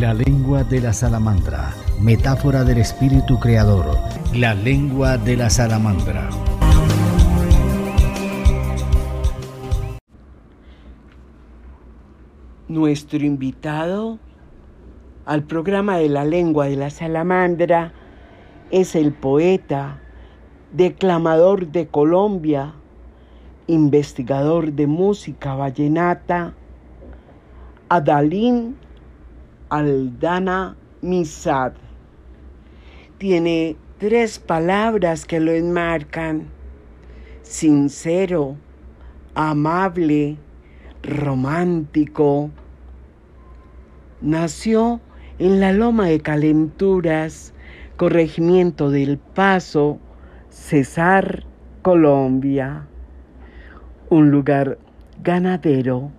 La lengua de la salamandra, metáfora del espíritu creador. La lengua de la salamandra. Nuestro invitado al programa de la lengua de la salamandra es el poeta, declamador de Colombia, investigador de música vallenata, Adalín Aldana Misad. Tiene tres palabras que lo enmarcan. Sincero, amable, romántico. Nació en la Loma de Calenturas, corregimiento del Paso, Cesar, Colombia. Un lugar ganadero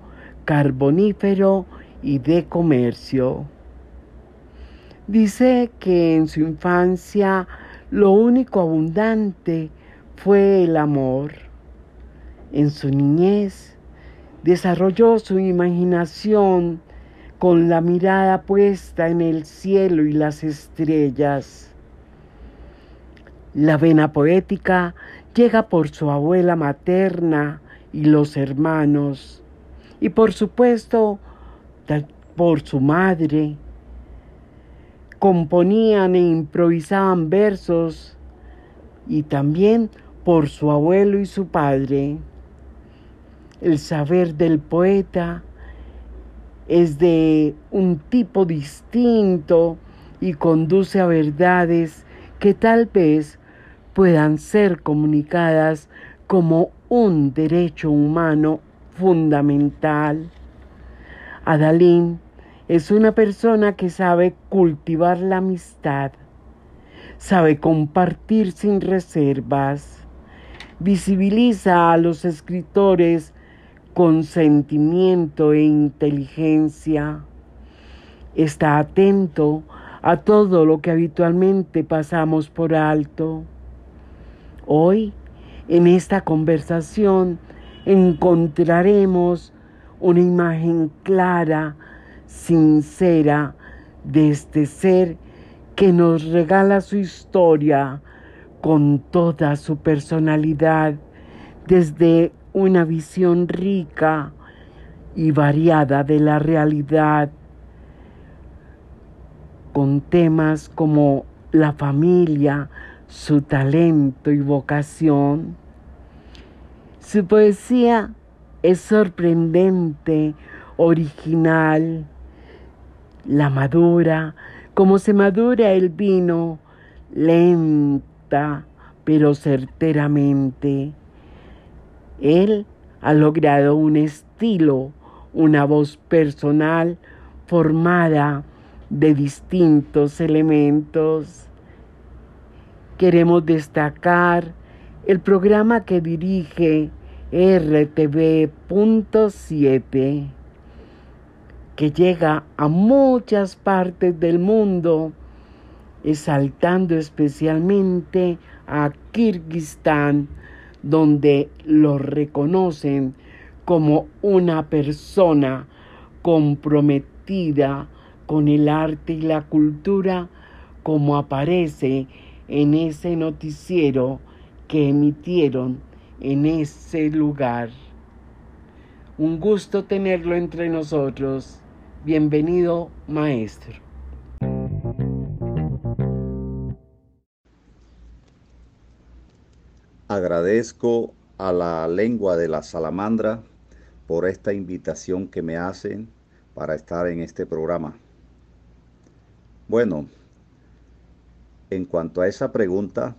carbonífero y de comercio. Dice que en su infancia lo único abundante fue el amor. En su niñez desarrolló su imaginación con la mirada puesta en el cielo y las estrellas. La vena poética llega por su abuela materna y los hermanos y por supuesto por su madre. Componían e improvisaban versos y también por su abuelo y su padre. El saber del poeta es de un tipo distinto y conduce a verdades que tal vez puedan ser comunicadas como un derecho humano fundamental. Adalín es una persona que sabe cultivar la amistad, sabe compartir sin reservas, visibiliza a los escritores con sentimiento e inteligencia, está atento a todo lo que habitualmente pasamos por alto. Hoy, en esta conversación, encontraremos una imagen clara, sincera de este ser que nos regala su historia con toda su personalidad desde una visión rica y variada de la realidad, con temas como la familia, su talento y vocación. Su poesía es sorprendente, original, la madura, como se madura el vino, lenta pero certeramente. Él ha logrado un estilo, una voz personal formada de distintos elementos. Queremos destacar el programa que dirige RTV.7, que llega a muchas partes del mundo, exaltando especialmente a Kirguistán, donde lo reconocen como una persona comprometida con el arte y la cultura, como aparece en ese noticiero que emitieron en ese lugar. Un gusto tenerlo entre nosotros. Bienvenido, maestro. Agradezco a la lengua de la salamandra por esta invitación que me hacen para estar en este programa. Bueno, en cuanto a esa pregunta,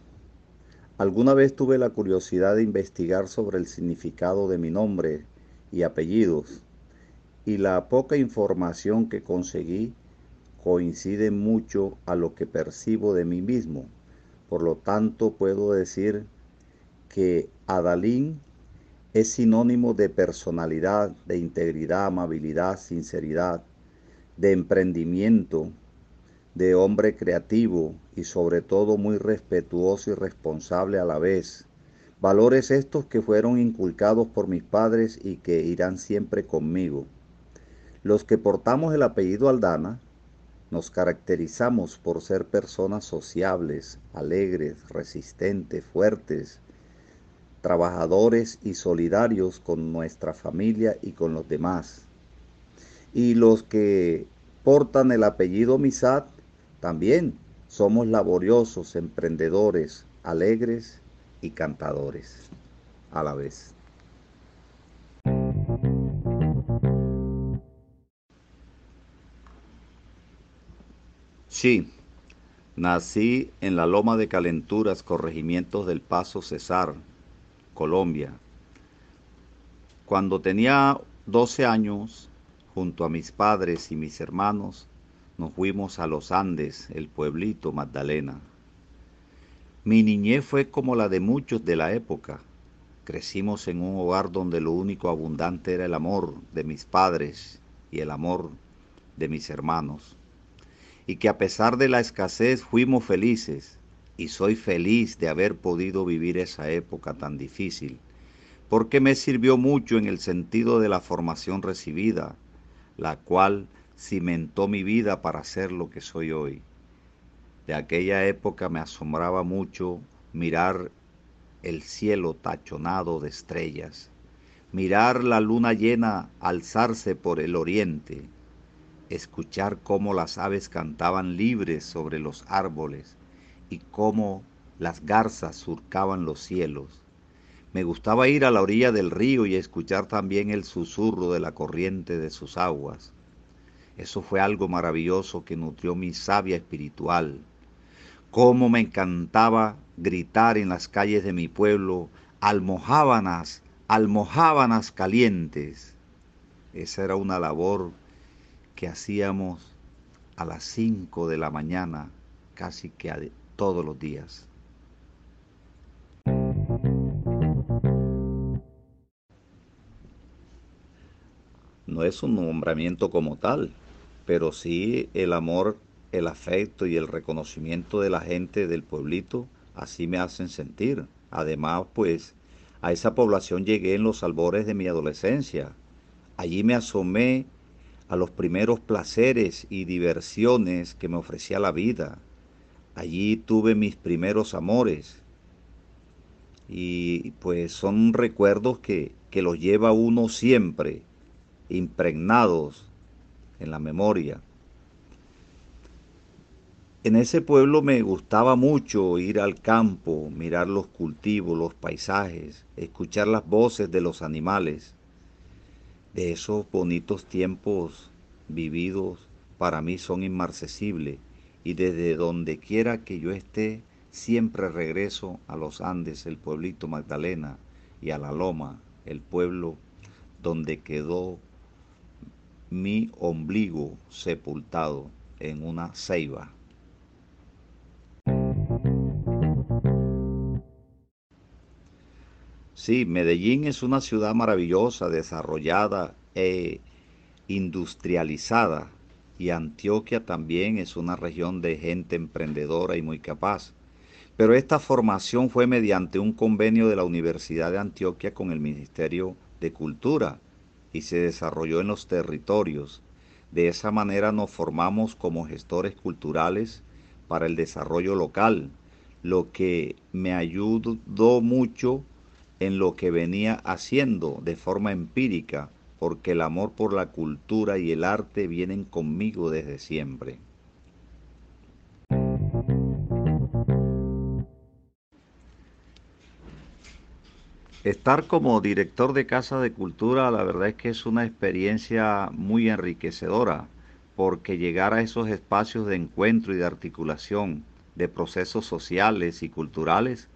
Alguna vez tuve la curiosidad de investigar sobre el significado de mi nombre y apellidos, y la poca información que conseguí coincide mucho a lo que percibo de mí mismo. Por lo tanto, puedo decir que Adalín es sinónimo de personalidad, de integridad, amabilidad, sinceridad, de emprendimiento, de hombre creativo y sobre todo muy respetuoso y responsable a la vez. Valores estos que fueron inculcados por mis padres y que irán siempre conmigo. Los que portamos el apellido Aldana nos caracterizamos por ser personas sociables, alegres, resistentes, fuertes, trabajadores y solidarios con nuestra familia y con los demás. Y los que portan el apellido Misat también somos laboriosos, emprendedores, alegres y cantadores a la vez. Sí, nací en la Loma de Calenturas, corregimientos del Paso Cesar, Colombia. Cuando tenía 12 años, junto a mis padres y mis hermanos, nos fuimos a los Andes, el pueblito Magdalena. Mi niñez fue como la de muchos de la época. Crecimos en un hogar donde lo único abundante era el amor de mis padres y el amor de mis hermanos y que a pesar de la escasez fuimos felices y soy feliz de haber podido vivir esa época tan difícil, porque me sirvió mucho en el sentido de la formación recibida, la cual cimentó mi vida para ser lo que soy hoy. De aquella época me asombraba mucho mirar el cielo tachonado de estrellas, mirar la luna llena alzarse por el oriente, escuchar cómo las aves cantaban libres sobre los árboles y cómo las garzas surcaban los cielos. Me gustaba ir a la orilla del río y escuchar también el susurro de la corriente de sus aguas. Eso fue algo maravilloso que nutrió mi sabia espiritual. Cómo me encantaba gritar en las calles de mi pueblo, almohábanas, almohábanas calientes. Esa era una labor que hacíamos a las 5 de la mañana casi que todos los días. No es un nombramiento como tal, pero sí el amor, el afecto y el reconocimiento de la gente del pueblito, así me hacen sentir. Además, pues, a esa población llegué en los albores de mi adolescencia. Allí me asomé a los primeros placeres y diversiones que me ofrecía la vida. Allí tuve mis primeros amores. Y pues son recuerdos que, que los lleva uno siempre impregnados en la memoria. En ese pueblo me gustaba mucho ir al campo, mirar los cultivos, los paisajes, escuchar las voces de los animales de esos bonitos tiempos vividos para mí son inmarcesibles y desde donde quiera que yo esté siempre regreso a los Andes, el pueblito Magdalena y a la Loma, el pueblo donde quedó mi ombligo sepultado en una ceiba. Sí, Medellín es una ciudad maravillosa, desarrollada e industrializada y Antioquia también es una región de gente emprendedora y muy capaz. Pero esta formación fue mediante un convenio de la Universidad de Antioquia con el Ministerio de Cultura y se desarrolló en los territorios. De esa manera nos formamos como gestores culturales para el desarrollo local, lo que me ayudó mucho en lo que venía haciendo de forma empírica, porque el amor por la cultura y el arte vienen conmigo desde siempre. Estar como director de Casa de Cultura, la verdad es que es una experiencia muy enriquecedora, porque llegar a esos espacios de encuentro y de articulación de procesos sociales y culturales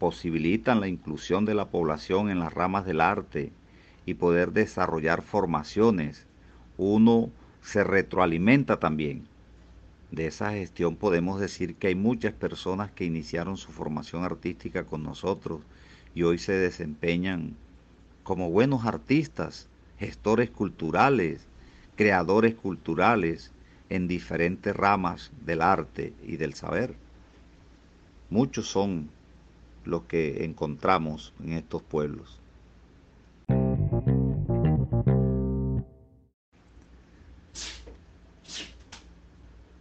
posibilitan la inclusión de la población en las ramas del arte y poder desarrollar formaciones, uno se retroalimenta también. De esa gestión podemos decir que hay muchas personas que iniciaron su formación artística con nosotros y hoy se desempeñan como buenos artistas, gestores culturales, creadores culturales en diferentes ramas del arte y del saber. Muchos son lo que encontramos en estos pueblos.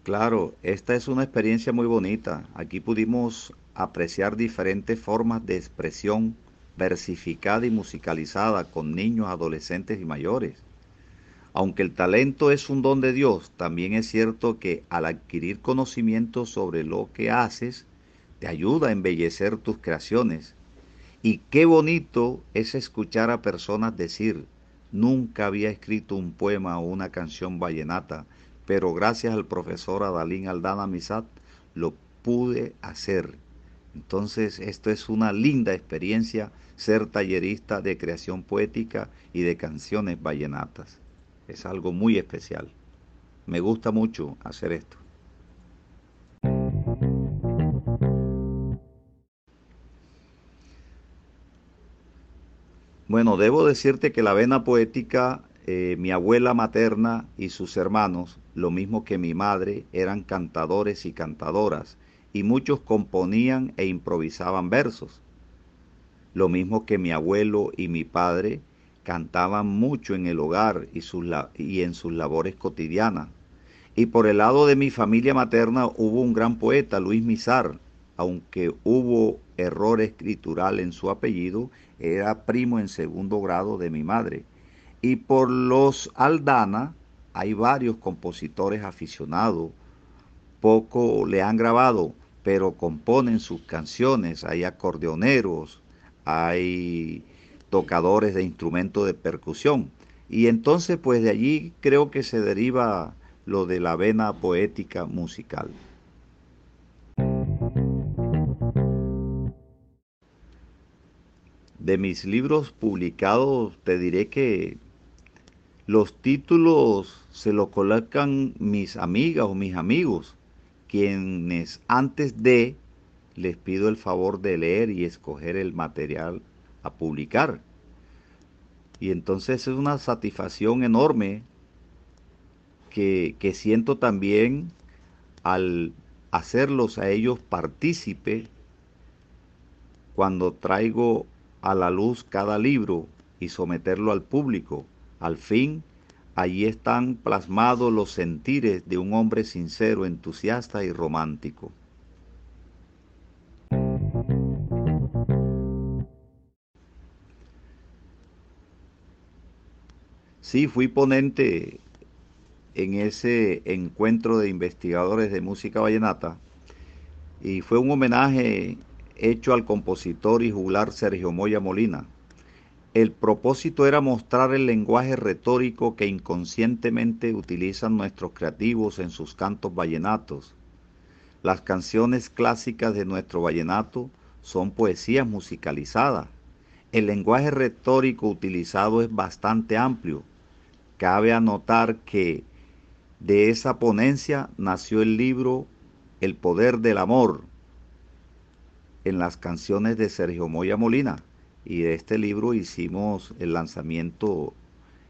Claro, esta es una experiencia muy bonita. Aquí pudimos apreciar diferentes formas de expresión versificada y musicalizada con niños, adolescentes y mayores. Aunque el talento es un don de Dios, también es cierto que al adquirir conocimiento sobre lo que haces, te ayuda a embellecer tus creaciones. Y qué bonito es escuchar a personas decir, nunca había escrito un poema o una canción vallenata, pero gracias al profesor Adalín Aldana Misat lo pude hacer. Entonces, esto es una linda experiencia, ser tallerista de creación poética y de canciones vallenatas. Es algo muy especial. Me gusta mucho hacer esto. Bueno, debo decirte que la vena poética eh, mi abuela materna y sus hermanos, lo mismo que mi madre, eran cantadores y cantadoras, y muchos componían e improvisaban versos. Lo mismo que mi abuelo y mi padre cantaban mucho en el hogar y, y en sus labores cotidianas. Y por el lado de mi familia materna hubo un gran poeta, Luis Mizar, aunque hubo error escritural en su apellido, era primo en segundo grado de mi madre. Y por los Aldana hay varios compositores aficionados. Poco le han grabado, pero componen sus canciones. Hay acordeoneros, hay tocadores de instrumentos de percusión. Y entonces pues de allí creo que se deriva lo de la vena poética musical. De mis libros publicados te diré que los títulos se los colocan mis amigas o mis amigos, quienes antes de les pido el favor de leer y escoger el material a publicar. Y entonces es una satisfacción enorme que, que siento también al hacerlos a ellos partícipe cuando traigo a la luz cada libro y someterlo al público al fin, allí están plasmados los sentires de un hombre sincero, entusiasta y romántico. Sí, fui ponente en ese encuentro de investigadores de música vallenata y fue un homenaje hecho al compositor y juglar Sergio Moya Molina, el propósito era mostrar el lenguaje retórico que inconscientemente utilizan nuestros creativos en sus cantos vallenatos. Las canciones clásicas de nuestro vallenato son poesías musicalizadas. El lenguaje retórico utilizado es bastante amplio. Cabe anotar que de esa ponencia nació el libro El poder del amor en las canciones de Sergio Moya Molina y de este libro hicimos el lanzamiento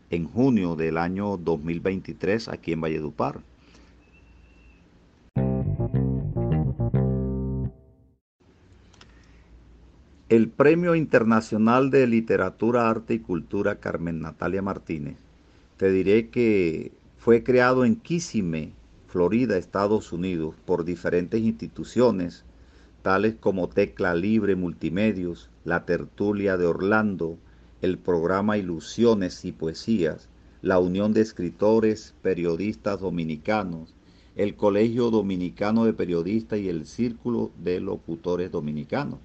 en junio del año 2023 aquí en Valledupar. El Premio Internacional de Literatura, Arte y Cultura Carmen Natalia Martínez, te diré que fue creado en Kissimmee, Florida, Estados Unidos, por diferentes instituciones tales como Tecla Libre Multimedios, La Tertulia de Orlando, el programa Ilusiones y Poesías, la Unión de Escritores Periodistas Dominicanos, el Colegio Dominicano de Periodistas y el Círculo de Locutores Dominicanos.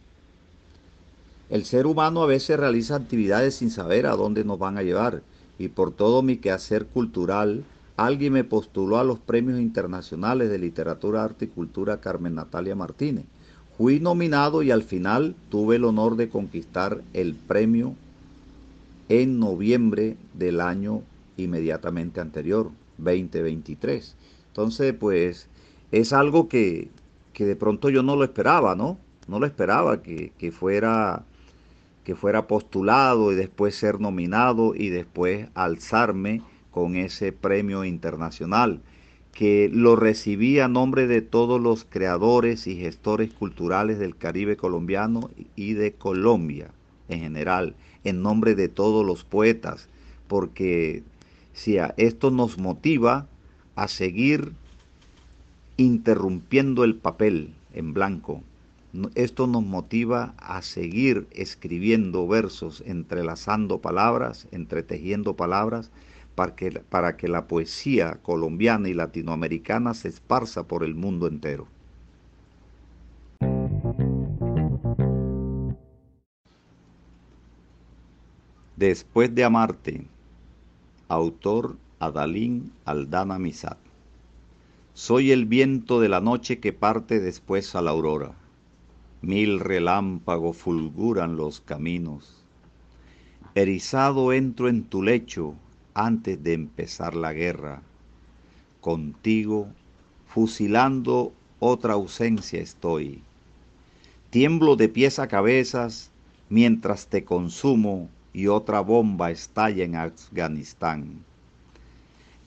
El ser humano a veces realiza actividades sin saber a dónde nos van a llevar y por todo mi quehacer cultural, alguien me postuló a los premios internacionales de literatura, arte y cultura Carmen Natalia Martínez Fui nominado y al final tuve el honor de conquistar el premio en noviembre del año inmediatamente anterior, 2023. Entonces, pues es algo que, de pronto yo no lo esperaba, ¿no? No lo esperaba que, que, fuera, que fuera postulado y después ser nominado y después alzarme con ese premio internacional que lo recibí a nombre de todos los creadores y gestores culturales del Caribe colombiano y de Colombia en general, en nombre de todos los poetas, porque si esto nos motiva a seguir interrumpiendo el papel en blanco. Esto nos motiva a seguir escribiendo versos, entrelazando palabras, entretejiendo palabras, para que, para que la poesía colombiana y latinoamericana se esparza por el mundo entero. Después de amarte, autor Adalín Aldana Misat. Soy el viento de la noche que parte después a la aurora. Mil relámpagos fulguran los caminos. Erizado entro en tu lecho antes de empezar la guerra. Contigo, fusilando otra ausencia estoy. Tiemblo de pies a cabezas mientras te consumo y otra bomba estalla en Afganistán.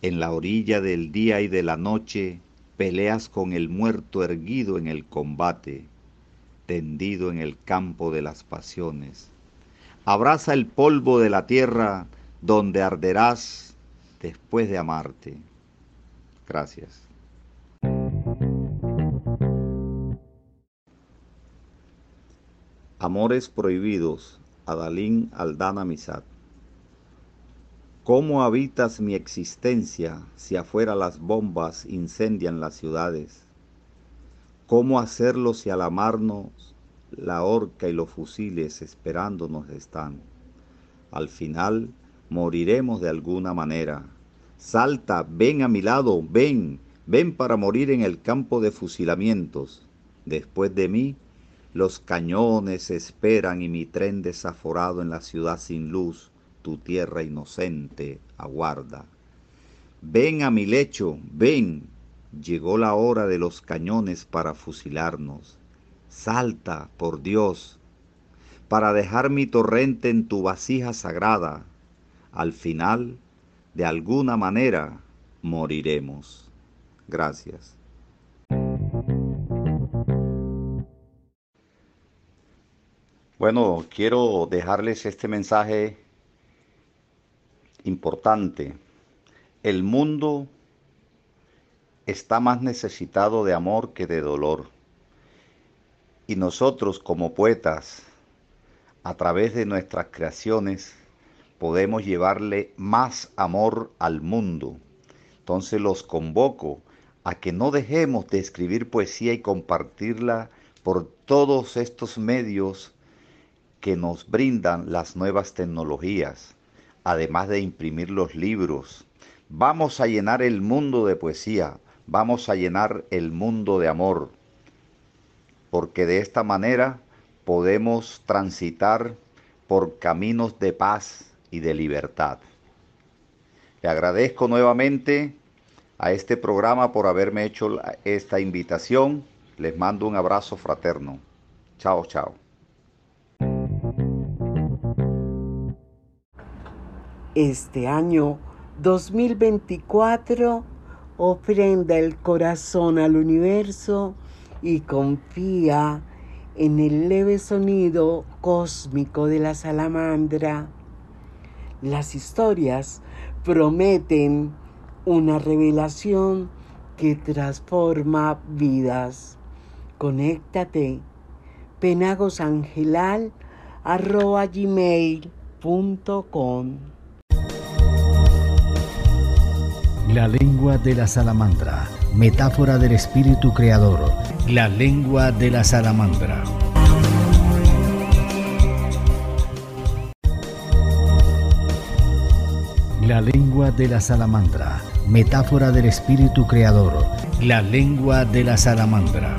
En la orilla del día y de la noche peleas con el muerto erguido en el combate, tendido en el campo de las pasiones. Abraza el polvo de la tierra donde arderás después de amarte. Gracias. Amores prohibidos Adalín Aldana Misat. ¿Cómo habitas mi existencia si afuera las bombas incendian las ciudades? ¿Cómo hacerlo si al amarnos la horca y los fusiles esperándonos están? Al final moriremos de alguna manera. Salta, ven a mi lado, ven, ven para morir en el campo de fusilamientos. Después de mí, los cañones esperan y mi tren desaforado en la ciudad sin luz, tu tierra inocente aguarda. Ven a mi lecho, ven, llegó la hora de los cañones para fusilarnos. Salta, por Dios, para dejar mi torrente en tu vasija sagrada. Al final, de alguna manera, moriremos. Gracias. Bueno, quiero dejarles este mensaje importante. El mundo está más necesitado de amor que de dolor. Y nosotros como poetas, a través de nuestras creaciones, podemos llevarle más amor al mundo. Entonces los convoco a que no dejemos de escribir poesía y compartirla por todos estos medios que nos brindan las nuevas tecnologías, además de imprimir los libros. Vamos a llenar el mundo de poesía, vamos a llenar el mundo de amor, porque de esta manera podemos transitar por caminos de paz y de libertad. Le agradezco nuevamente a este programa por haberme hecho esta invitación. Les mando un abrazo fraterno. Chao, chao. Este año 2024 ofrenda el corazón al universo y confía en el leve sonido cósmico de la salamandra. Las historias prometen una revelación que transforma vidas. Conéctate penagosangelal.com La lengua de la salamandra, metáfora del espíritu creador, la lengua de la salamandra. La lengua de la salamandra, metáfora del espíritu creador, la lengua de la salamandra.